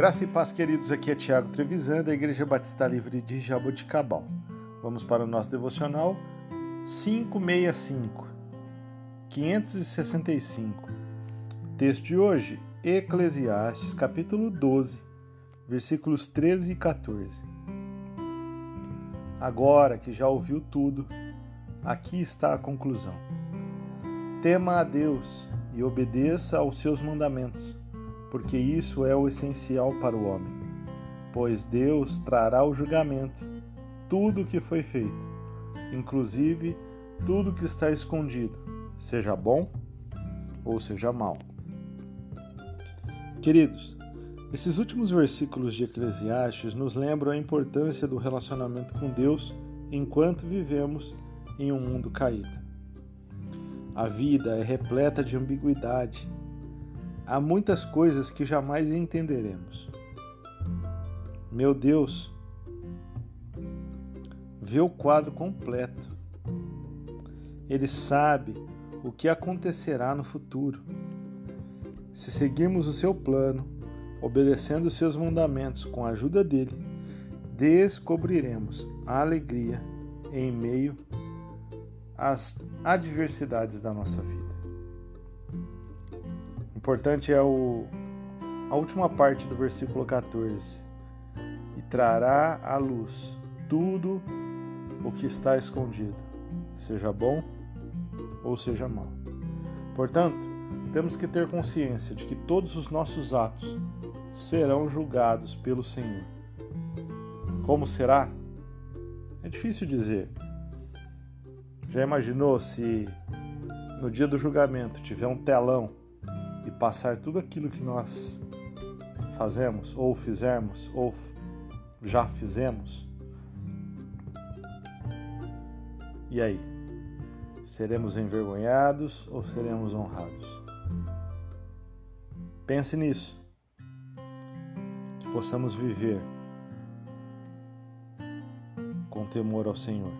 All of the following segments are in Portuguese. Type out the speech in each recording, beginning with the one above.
Graça e paz, queridos. Aqui é Tiago Trevisan, da Igreja Batista Livre de Jaboticabal. Vamos para o nosso devocional 565, 565. Texto de hoje, Eclesiastes, capítulo 12, versículos 13 e 14. Agora que já ouviu tudo, aqui está a conclusão. Tema a Deus e obedeça aos seus mandamentos porque isso é o essencial para o homem. Pois Deus trará o julgamento tudo o que foi feito, inclusive tudo que está escondido, seja bom ou seja mal. Queridos, esses últimos versículos de Eclesiastes nos lembram a importância do relacionamento com Deus enquanto vivemos em um mundo caído. A vida é repleta de ambiguidade Há muitas coisas que jamais entenderemos. Meu Deus vê o quadro completo. Ele sabe o que acontecerá no futuro. Se seguirmos o seu plano, obedecendo os seus mandamentos com a ajuda dele, descobriremos a alegria em meio às adversidades da nossa vida importante é o, a última parte do versículo 14. E trará à luz tudo o que está escondido, seja bom ou seja mal. Portanto, temos que ter consciência de que todos os nossos atos serão julgados pelo Senhor. Como será? É difícil dizer. Já imaginou se no dia do julgamento tiver um telão passar tudo aquilo que nós fazemos, ou fizermos, ou já fizemos. E aí? Seremos envergonhados ou seremos honrados? Pense nisso. Que possamos viver com temor ao Senhor,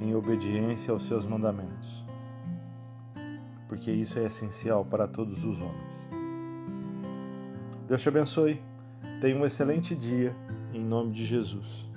em obediência aos seus mandamentos porque isso é essencial para todos os homens. Deus te abençoe. Tenha um excelente dia, em nome de Jesus.